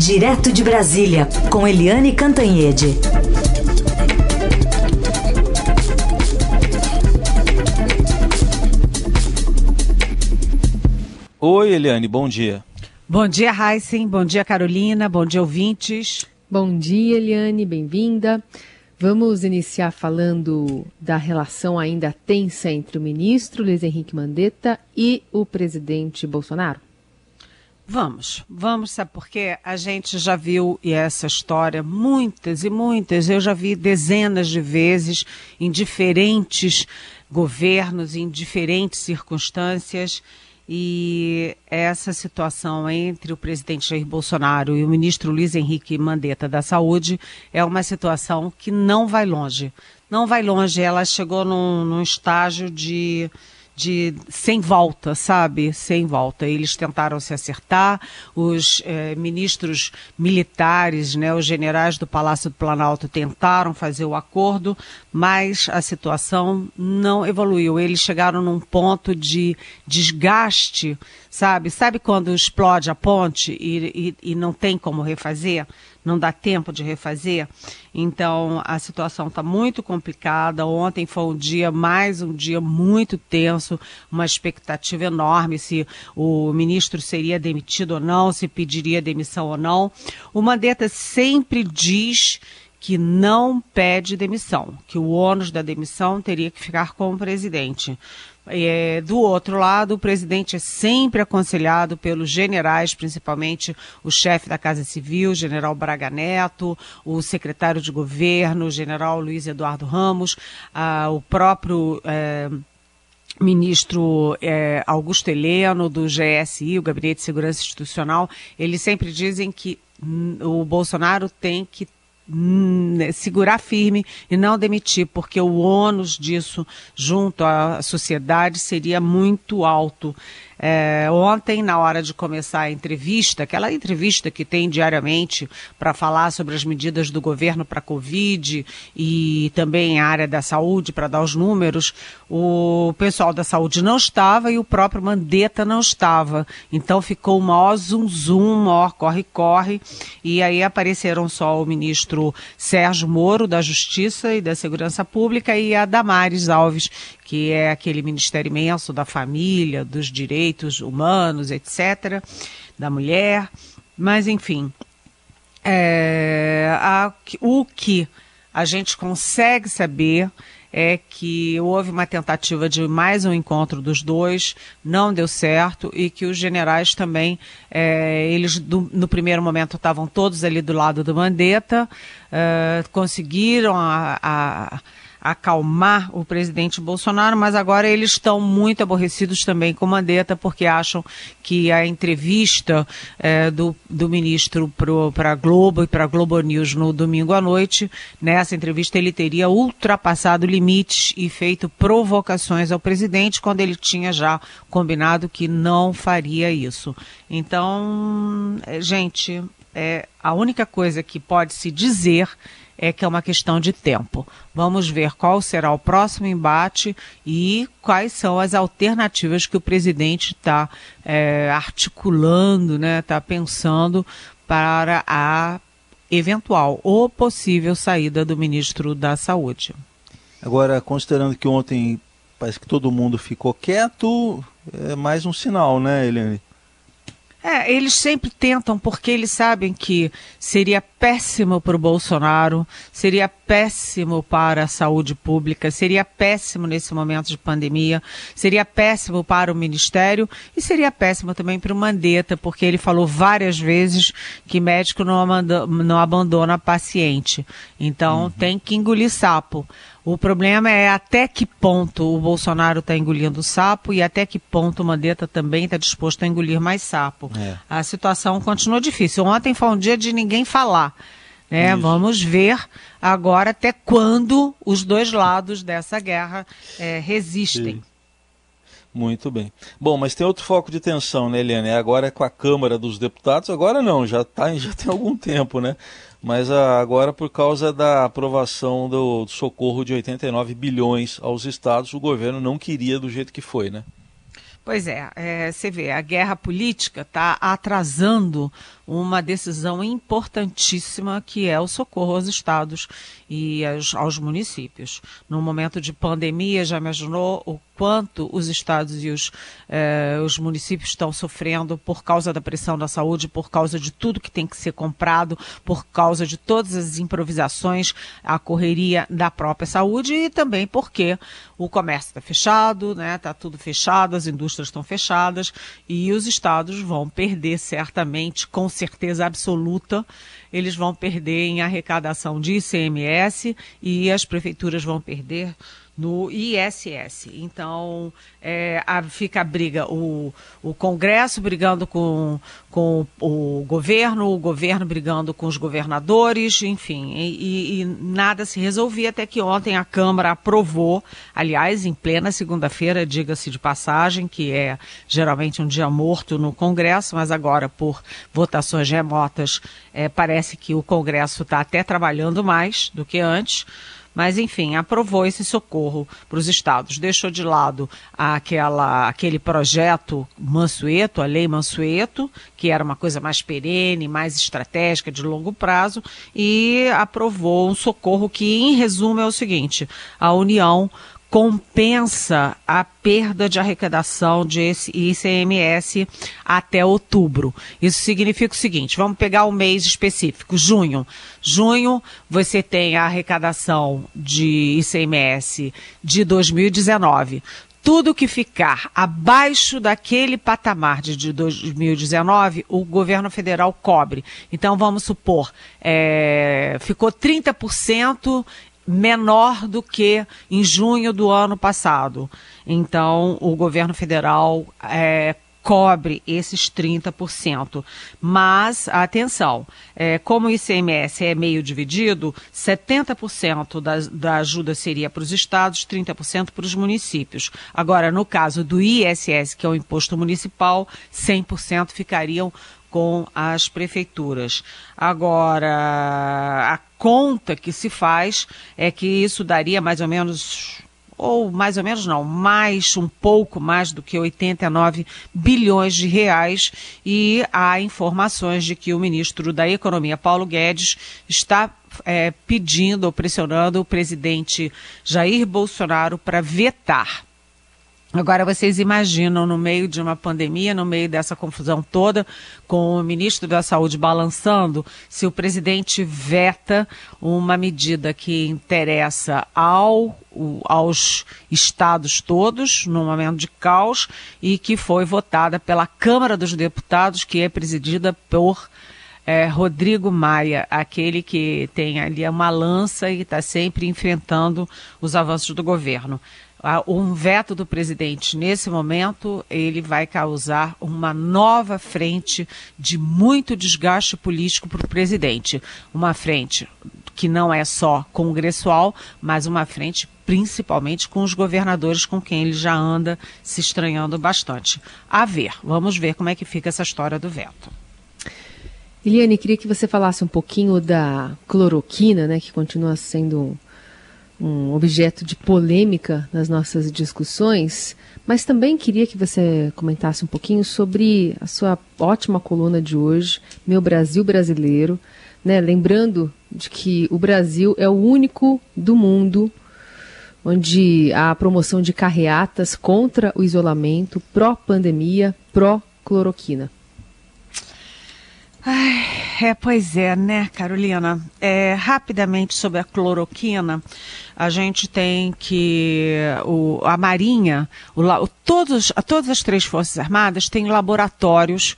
Direto de Brasília, com Eliane Cantanhede. Oi, Eliane, bom dia. Bom dia, Heisen. Bom dia, Carolina. Bom dia, ouvintes. Bom dia, Eliane. Bem-vinda. Vamos iniciar falando da relação ainda tensa entre o ministro Luiz Henrique Mandetta e o presidente Bolsonaro? Vamos, vamos, sabe porque a gente já viu essa história muitas e muitas, eu já vi dezenas de vezes em diferentes governos, em diferentes circunstâncias, e essa situação entre o presidente Jair Bolsonaro e o ministro Luiz Henrique Mandetta da Saúde é uma situação que não vai longe. Não vai longe, ela chegou num, num estágio de de sem volta, sabe? Sem volta. Eles tentaram se acertar, os eh, ministros militares, né, os generais do Palácio do Planalto tentaram fazer o acordo, mas a situação não evoluiu. Eles chegaram num ponto de desgaste, sabe? Sabe quando explode a ponte e, e, e não tem como refazer? Não dá tempo de refazer. Então a situação está muito complicada. Ontem foi um dia, mais um dia muito tenso, uma expectativa enorme se o ministro seria demitido ou não, se pediria demissão ou não. O Mandetta sempre diz que não pede demissão, que o ônus da demissão teria que ficar com o presidente. É, do outro lado, o presidente é sempre aconselhado pelos generais, principalmente o chefe da Casa Civil, general Braga Neto, o secretário de governo, general Luiz Eduardo Ramos, ah, o próprio. É, ministro é, Augusto Heleno, do GSI, o Gabinete de Segurança Institucional, eles sempre dizem que o Bolsonaro tem que segurar firme e não demitir, porque o ônus disso junto à sociedade seria muito alto. É, ontem, na hora de começar a entrevista, aquela entrevista que tem diariamente para falar sobre as medidas do governo para a Covid e também a área da saúde, para dar os números, o pessoal da saúde não estava e o próprio Mandetta não estava. Então ficou o maior zum zum, maior corre-corre. E aí apareceram só o ministro Sérgio Moro, da Justiça e da Segurança Pública, e a Damares Alves, que é aquele ministério imenso da família, dos direitos humanos, etc., da mulher. Mas, enfim, é, a, o que a gente consegue saber é que houve uma tentativa de mais um encontro dos dois, não deu certo e que os generais também, é, eles do, no primeiro momento estavam todos ali do lado do Mandetta, é, conseguiram a, a acalmar o presidente Bolsonaro, mas agora eles estão muito aborrecidos também com Mandetta, porque acham que a entrevista é, do, do ministro para a Globo e para a Globo News no domingo à noite, nessa entrevista ele teria ultrapassado limites e feito provocações ao presidente, quando ele tinha já combinado que não faria isso. Então, é, gente, é, a única coisa que pode se dizer é que é uma questão de tempo. Vamos ver qual será o próximo embate e quais são as alternativas que o presidente está é, articulando, está né, tá pensando para a eventual ou possível saída do ministro da Saúde. Agora, considerando que ontem parece que todo mundo ficou quieto, é mais um sinal, né, Eliane? É, eles sempre tentam, porque eles sabem que seria péssimo para o Bolsonaro, seria péssimo para a saúde pública, seria péssimo nesse momento de pandemia, seria péssimo para o Ministério e seria péssimo também para o Mandetta, porque ele falou várias vezes que médico não, não abandona paciente. Então uhum. tem que engolir sapo. O problema é até que ponto o Bolsonaro está engolindo sapo e até que ponto o Mandetta também está disposto a engolir mais sapo. É. A situação continua difícil. Ontem foi um dia de ninguém falar. Né? Vamos ver agora até quando os dois lados dessa guerra é, resistem. Sim. Muito bem. Bom, mas tem outro foco de tensão, né, Eliane? Agora é com a Câmara dos Deputados, agora não, já, tá, já tem algum tempo, né? Mas ah, agora por causa da aprovação do socorro de 89 bilhões aos estados, o governo não queria do jeito que foi, né? Pois é, é, você vê, a guerra política está atrasando uma decisão importantíssima que é o socorro aos estados e aos, aos municípios. No momento de pandemia, já imaginou o quanto os estados e os, eh, os municípios estão sofrendo por causa da pressão da saúde, por causa de tudo que tem que ser comprado, por causa de todas as improvisações, a correria da própria saúde e também porque o comércio está fechado, né? Está tudo fechado, as indústrias estão fechadas e os estados vão perder certamente, com certeza absoluta, eles vão perder em arrecadação de ICMS e as prefeituras vão perder no ISS. Então, é, a, fica a briga, o, o Congresso brigando com, com o governo, o governo brigando com os governadores, enfim, e, e, nada se resolvia até que ontem a Câmara aprovou, aliás, em plena segunda-feira, diga-se de passagem, que é geralmente um dia morto no Congresso, mas agora por votações remotas, é, parece que o Congresso está até trabalhando mais do que antes mas, enfim, aprovou esse socorro para os estados. Deixou de lado aquela, aquele projeto Mansueto, a Lei Mansueto, que era uma coisa mais perene, mais estratégica, de longo prazo, e aprovou um socorro que, em resumo, é o seguinte: a União compensa a perda de arrecadação de ICMS até outubro. Isso significa o seguinte: vamos pegar o mês específico, junho. Junho, você tem a arrecadação de ICMS de 2019 tudo que ficar abaixo daquele patamar de 2019, o governo federal cobre. Então, vamos supor, é, ficou 30% menor do que em junho do ano passado. Então, o governo federal é, cobre esses 30%. Mas, atenção, é, como o ICMS é meio dividido, 70% da, da ajuda seria para os estados, 30% para os municípios. Agora, no caso do ISS, que é o imposto municipal, 100% ficariam com as prefeituras. Agora, a conta que se faz é que isso daria mais ou menos ou mais ou menos não, mais um pouco mais do que 89 bilhões de reais e há informações de que o ministro da Economia Paulo Guedes está é, pedindo ou pressionando o presidente Jair Bolsonaro para vetar Agora vocês imaginam, no meio de uma pandemia, no meio dessa confusão toda, com o ministro da Saúde balançando, se o presidente veta uma medida que interessa ao, aos estados todos, no momento de caos, e que foi votada pela Câmara dos Deputados, que é presidida por é, Rodrigo Maia, aquele que tem ali uma lança e está sempre enfrentando os avanços do governo um veto do presidente nesse momento, ele vai causar uma nova frente de muito desgaste político para o presidente. Uma frente que não é só congressual, mas uma frente principalmente com os governadores com quem ele já anda se estranhando bastante. A ver, vamos ver como é que fica essa história do veto. Eliane, queria que você falasse um pouquinho da cloroquina, né, que continua sendo objeto de polêmica nas nossas discussões, mas também queria que você comentasse um pouquinho sobre a sua ótima coluna de hoje, Meu Brasil Brasileiro, né? lembrando de que o Brasil é o único do mundo onde há promoção de carreatas contra o isolamento, pró-pandemia, pró-cloroquina. Ai, é, pois é, né, Carolina? É, rapidamente sobre a cloroquina, a gente tem que o, a Marinha, o, todos, todas as três Forças Armadas têm laboratórios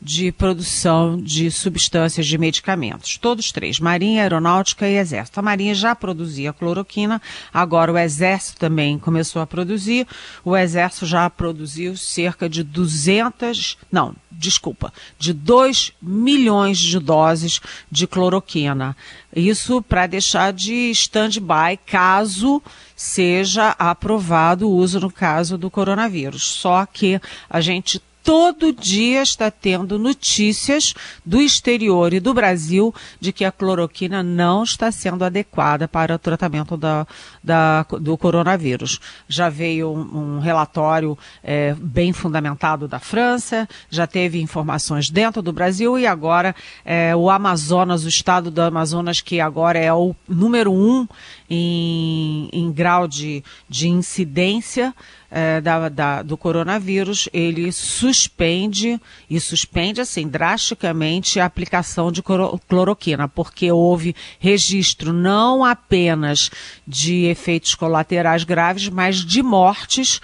de produção de substâncias de medicamentos. Todos três, Marinha, Aeronáutica e Exército. A Marinha já produzia cloroquina, agora o Exército também começou a produzir. O Exército já produziu cerca de 200, não, desculpa, de 2 milhões de doses de cloroquina. Isso para deixar de stand-by caso seja aprovado o uso no caso do coronavírus. Só que a gente todo dia está tendo notícias do exterior e do Brasil de que a cloroquina não está sendo adequada para o tratamento da, da do coronavírus. Já veio um, um relatório é, bem fundamentado da França, já teve informações dentro do Brasil e agora é, o Amazonas, o estado do Amazonas, que agora é o número um em, em grau de, de incidência é, da, da, do coronavírus, ele suspende, e suspende assim drasticamente a aplicação de cloroquina, porque houve registro não apenas de efeitos colaterais graves, mas de mortes,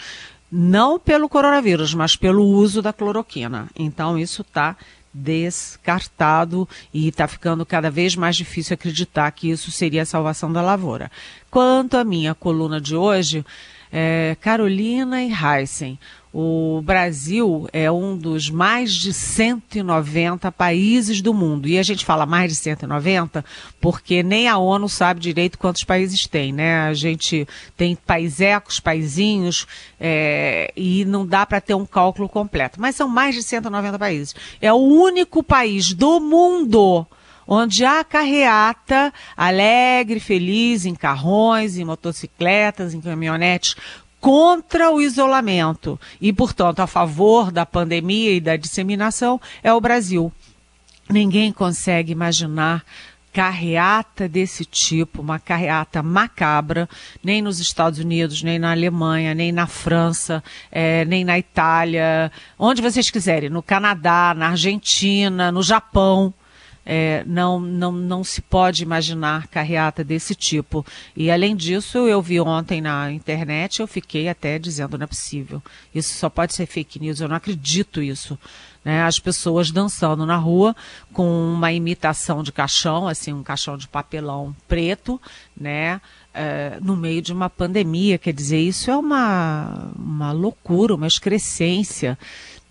não pelo coronavírus, mas pelo uso da cloroquina. Então, isso está descartado e está ficando cada vez mais difícil acreditar que isso seria a salvação da lavoura. Quanto à minha coluna de hoje, é, Carolina e Heisen. O Brasil é um dos mais de 190 países do mundo. E a gente fala mais de 190 porque nem a ONU sabe direito quantos países tem, né? A gente tem paisecos, paizinhos, é, e não dá para ter um cálculo completo. Mas são mais de 190 países. É o único país do mundo onde há carreata alegre, feliz, em carrões, em motocicletas, em caminhonetes, contra o isolamento. E, portanto, a favor da pandemia e da disseminação é o Brasil. Ninguém consegue imaginar carreata desse tipo, uma carreata macabra, nem nos Estados Unidos, nem na Alemanha, nem na França, é, nem na Itália, onde vocês quiserem, no Canadá, na Argentina, no Japão é, não, não, não se pode imaginar carreata desse tipo. E além disso, eu vi ontem na internet, eu fiquei até dizendo não é possível. Isso só pode ser fake news, eu não acredito isso. Né? As pessoas dançando na rua com uma imitação de caixão, assim, um caixão de papelão preto, né? É, no meio de uma pandemia. Quer dizer, isso é uma, uma loucura, uma excrescência.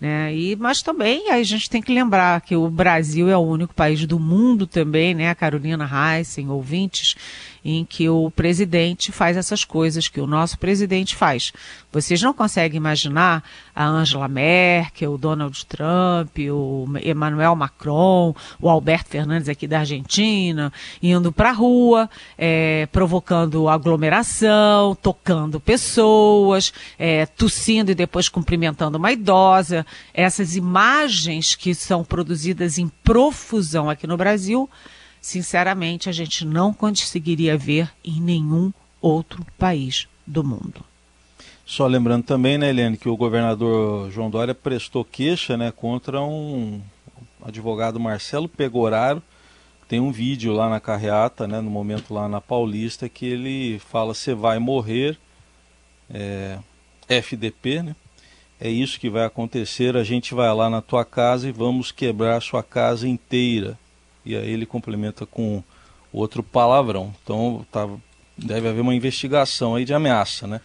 Né? E, mas também a gente tem que lembrar que o Brasil é o único país do mundo também, né, Carolina Heissen, ouvintes, em que o presidente faz essas coisas que o nosso presidente faz. Vocês não conseguem imaginar a Angela Merkel, o Donald Trump, o Emmanuel Macron, o Alberto Fernandes aqui da Argentina, indo para a rua, é, provocando aglomeração, tocando pessoas, é, tossindo e depois cumprimentando uma idosa. Essas imagens que são produzidas em profusão aqui no Brasil sinceramente, a gente não conseguiria ver em nenhum outro país do mundo. Só lembrando também, né, Helene, que o governador João Dória prestou queixa né, contra um advogado Marcelo Pegoraro. Tem um vídeo lá na carreata, né, no momento lá na Paulista, que ele fala: você vai morrer, é, FDP, né? É isso que vai acontecer. A gente vai lá na tua casa e vamos quebrar a sua casa inteira e aí ele complementa com outro palavrão. Então tá, deve haver uma investigação aí de ameaça, né?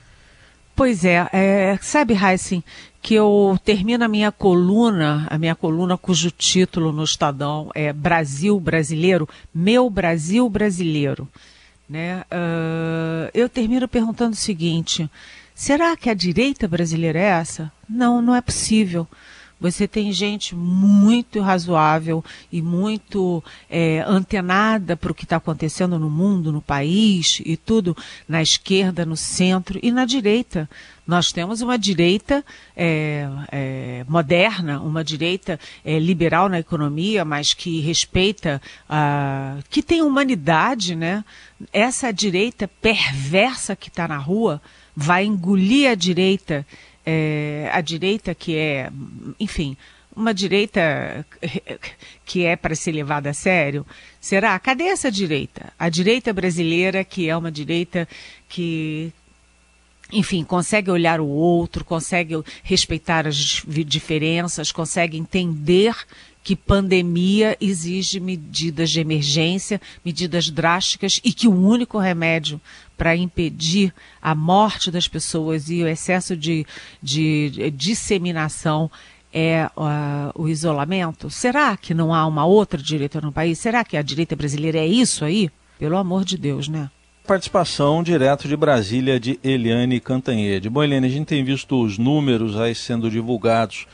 Pois é, é sabe, Heisen, que eu termino a minha coluna, a minha coluna cujo título no Estadão é Brasil Brasileiro, Meu Brasil Brasileiro. Né? Uh, eu termino perguntando o seguinte: será que a direita brasileira é essa? Não, não é possível. Você tem gente muito razoável e muito é, antenada para o que está acontecendo no mundo, no país e tudo, na esquerda, no centro e na direita. Nós temos uma direita é, é, moderna, uma direita é, liberal na economia, mas que respeita, a, que tem humanidade, né? Essa direita perversa que está na rua vai engolir a direita é, a direita que é, enfim, uma direita que é para ser levada a sério, será? Cadê essa direita? A direita brasileira, que é uma direita que, enfim, consegue olhar o outro, consegue respeitar as diferenças, consegue entender que pandemia exige medidas de emergência, medidas drásticas e que o único remédio para impedir a morte das pessoas e o excesso de, de disseminação é uh, o isolamento? Será que não há uma outra direita no país? Será que a direita brasileira é isso aí? Pelo amor de Deus, né? Participação direto de Brasília de Eliane Cantanhede. Bom, Eliane, a gente tem visto os números aí sendo divulgados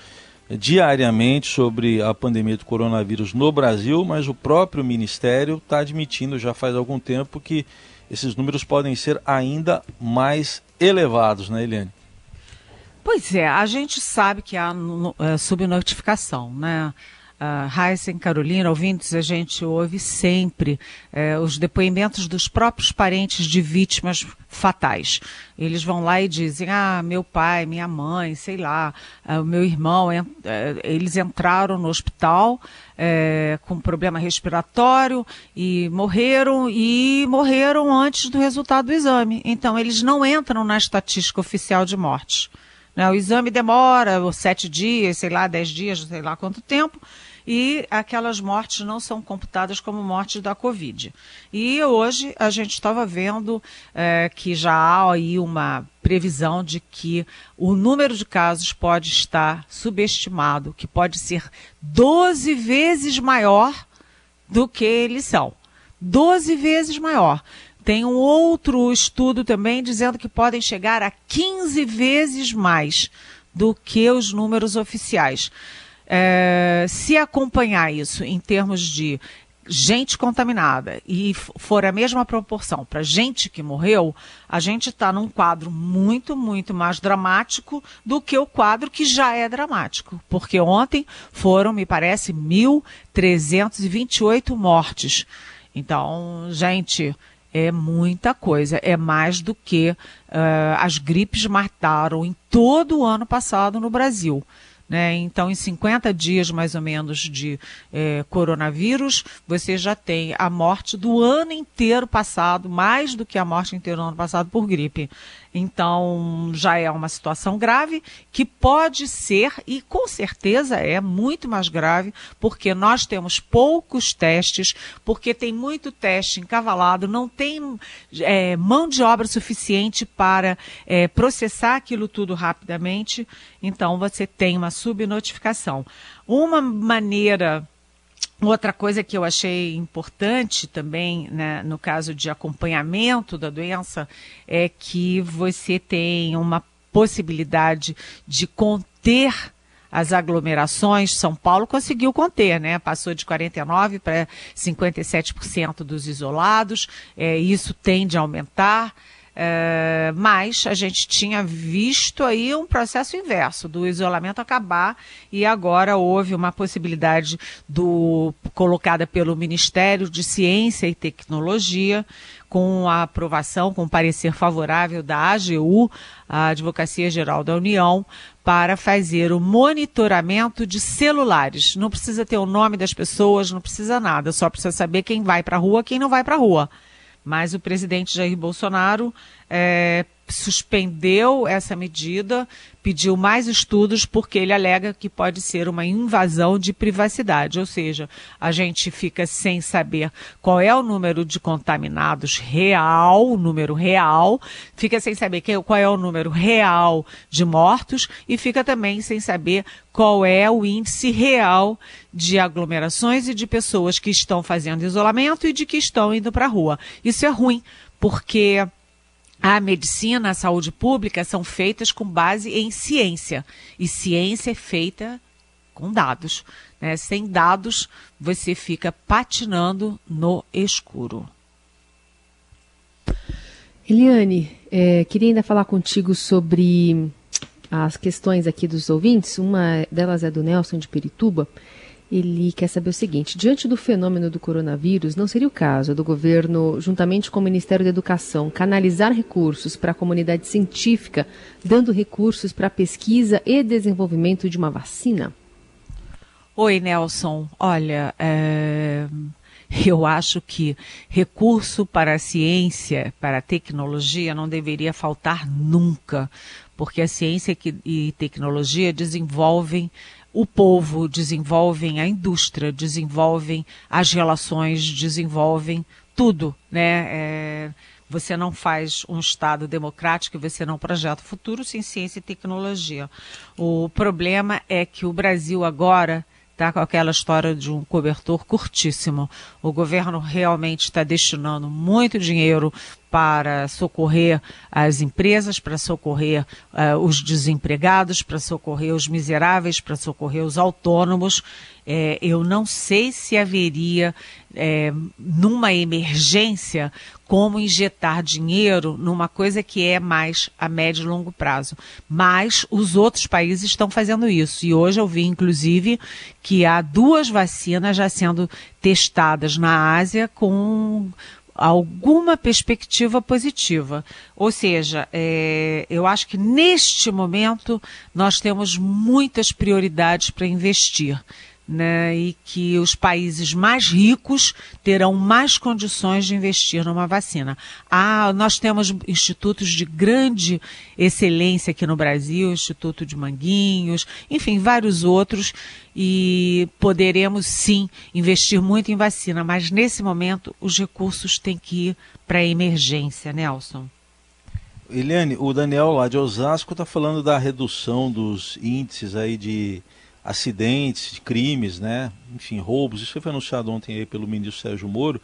diariamente sobre a pandemia do coronavírus no Brasil, mas o próprio Ministério está admitindo já faz algum tempo que esses números podem ser ainda mais elevados, né, Eliane? Pois é, a gente sabe que há uh, subnotificação, né? Uh, Heisen, Carolina, ouvintes, a gente ouve sempre uh, os depoimentos dos próprios parentes de vítimas fatais. Eles vão lá e dizem, ah, meu pai, minha mãe, sei lá, uh, meu irmão, eles entraram no hospital com problema respiratório e morreram e morreram antes do resultado do exame. Então, eles não entram na estatística oficial de mortes. Né? O exame demora sete dias, sei lá, dez dias, sei lá quanto tempo, e aquelas mortes não são computadas como mortes da Covid. E hoje a gente estava vendo é, que já há aí uma previsão de que o número de casos pode estar subestimado, que pode ser 12 vezes maior do que eles são. 12 vezes maior. Tem um outro estudo também dizendo que podem chegar a 15 vezes mais do que os números oficiais. É, se acompanhar isso em termos de gente contaminada e for a mesma proporção para gente que morreu, a gente está num quadro muito, muito mais dramático do que o quadro que já é dramático. Porque ontem foram, me parece, 1.328 mortes. Então, gente, é muita coisa. É mais do que uh, as gripes mataram em todo o ano passado no Brasil. Né? Então, em 50 dias mais ou menos de é, coronavírus, você já tem a morte do ano inteiro passado, mais do que a morte inteira do ano passado por gripe. Então, já é uma situação grave que pode ser, e com certeza é muito mais grave, porque nós temos poucos testes, porque tem muito teste encavalado, não tem é, mão de obra suficiente para é, processar aquilo tudo rapidamente. Então, você tem uma subnotificação. Uma maneira Outra coisa que eu achei importante também, né, no caso de acompanhamento da doença, é que você tem uma possibilidade de conter as aglomerações. São Paulo conseguiu conter, né? Passou de 49% para 57% dos isolados. É, isso tende a aumentar. É, mas a gente tinha visto aí um processo inverso do isolamento acabar e agora houve uma possibilidade do colocada pelo Ministério de Ciência e Tecnologia com a aprovação, com parecer favorável da AGU, a Advocacia Geral da União, para fazer o monitoramento de celulares. Não precisa ter o nome das pessoas, não precisa nada, só precisa saber quem vai para a rua, quem não vai para a rua. Mas o presidente Jair Bolsonaro é, suspendeu essa medida, pediu mais estudos porque ele alega que pode ser uma invasão de privacidade, ou seja, a gente fica sem saber qual é o número de contaminados real, o número real, fica sem saber qual é o número real de mortos e fica também sem saber qual é o índice real de aglomerações e de pessoas que estão fazendo isolamento e de que estão indo para a rua. Isso é ruim, porque a medicina, a saúde pública são feitas com base em ciência. E ciência é feita com dados. Né? Sem dados, você fica patinando no escuro. Eliane, é, queria ainda falar contigo sobre as questões aqui dos ouvintes. Uma delas é do Nelson de Perituba. Ele quer saber o seguinte: diante do fenômeno do coronavírus, não seria o caso do governo, juntamente com o Ministério da Educação, canalizar recursos para a comunidade científica, dando recursos para a pesquisa e desenvolvimento de uma vacina? Oi, Nelson. Olha, é... eu acho que recurso para a ciência, para a tecnologia, não deveria faltar nunca, porque a ciência e tecnologia desenvolvem o povo, desenvolvem a indústria, desenvolvem as relações, desenvolvem tudo, né? É, você não faz um Estado democrático, você não projeta o futuro sem ciência e tecnologia. O problema é que o Brasil agora está com aquela história de um cobertor curtíssimo. O governo realmente está destinando muito dinheiro para socorrer as empresas, para socorrer uh, os desempregados, para socorrer os miseráveis, para socorrer os autônomos. É, eu não sei se haveria, é, numa emergência, como injetar dinheiro numa coisa que é mais a médio e longo prazo. Mas os outros países estão fazendo isso. E hoje eu vi, inclusive, que há duas vacinas já sendo testadas na Ásia com alguma perspectiva positiva. Ou seja, é, eu acho que neste momento nós temos muitas prioridades para investir né, e que os países mais ricos terão mais condições de investir numa vacina. Ah, nós temos institutos de grande excelência aqui no Brasil, Instituto de Manguinhos, enfim, vários outros, e poderemos sim investir muito em vacina, mas nesse momento os recursos têm que ir para a emergência, Nelson. Eliane, o Daniel lá de Osasco está falando da redução dos índices aí de acidentes, crimes, né? enfim, roubos. Isso foi anunciado ontem aí pelo ministro Sérgio Moro.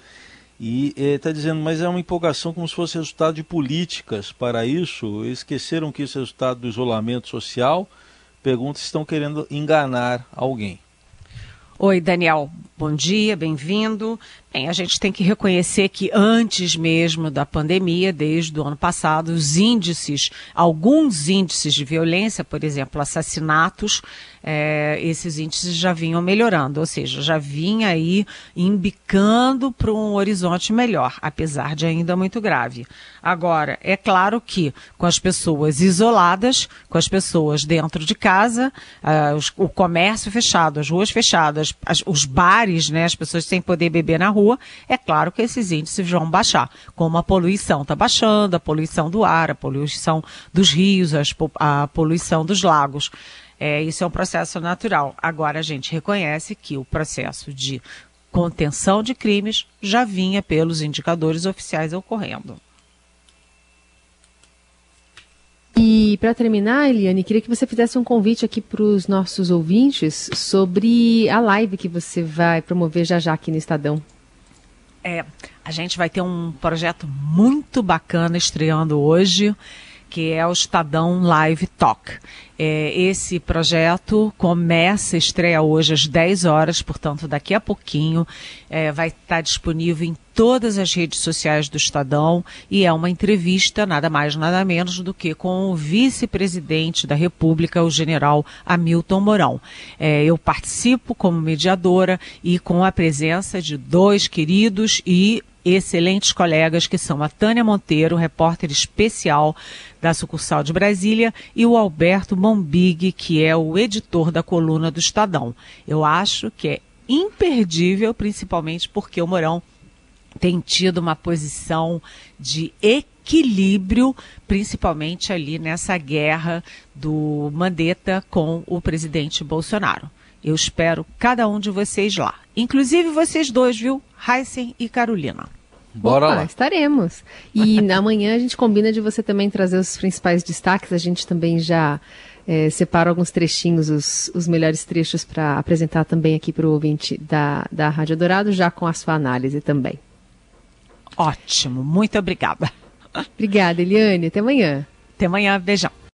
E está eh, dizendo, mas é uma empolgação como se fosse resultado de políticas para isso. Esqueceram que isso é resultado do isolamento social. Pergunta se estão querendo enganar alguém. Oi, Daniel. Bom dia, bem-vindo. Bem, a gente tem que reconhecer que antes mesmo da pandemia, desde o ano passado, os índices, alguns índices de violência, por exemplo, assassinatos, é, esses índices já vinham melhorando, ou seja, já vinha aí embicando para um horizonte melhor, apesar de ainda muito grave. Agora, é claro que com as pessoas isoladas, com as pessoas dentro de casa, uh, os, o comércio fechado, as ruas fechadas, as, os bares, né, as pessoas sem poder beber na rua, é claro que esses índices vão baixar. Como a poluição está baixando, a poluição do ar, a poluição dos rios, a poluição dos lagos. É, isso é um processo natural. Agora, a gente reconhece que o processo de contenção de crimes já vinha pelos indicadores oficiais ocorrendo. E para terminar, Eliane, queria que você fizesse um convite aqui para os nossos ouvintes sobre a live que você vai promover já já aqui no Estadão. É, a gente vai ter um projeto muito bacana estreando hoje que é o Estadão Live Talk. É, esse projeto começa, estreia hoje às 10 horas, portanto, daqui a pouquinho é, vai estar disponível em todas as redes sociais do Estadão e é uma entrevista, nada mais, nada menos do que com o vice-presidente da República, o general Hamilton Mourão. É, eu participo como mediadora e com a presença de dois queridos e excelentes colegas que são a Tânia Monteiro, repórter especial da sucursal de Brasília, e o Alberto Bombig, que é o editor da coluna do Estadão. Eu acho que é imperdível, principalmente porque o Mourão tem tido uma posição de equilíbrio, principalmente ali nessa guerra do Mandetta com o presidente Bolsonaro. Eu espero cada um de vocês lá. Inclusive vocês dois, viu? Heisen e Carolina. Bora Opa, lá. Estaremos. E amanhã a gente combina de você também trazer os principais destaques. A gente também já é, separa alguns trechinhos, os, os melhores trechos para apresentar também aqui para o ouvinte da, da Rádio Dourado, já com a sua análise também. Ótimo, muito obrigada. Obrigada, Eliane. Até amanhã. Até amanhã, beijão.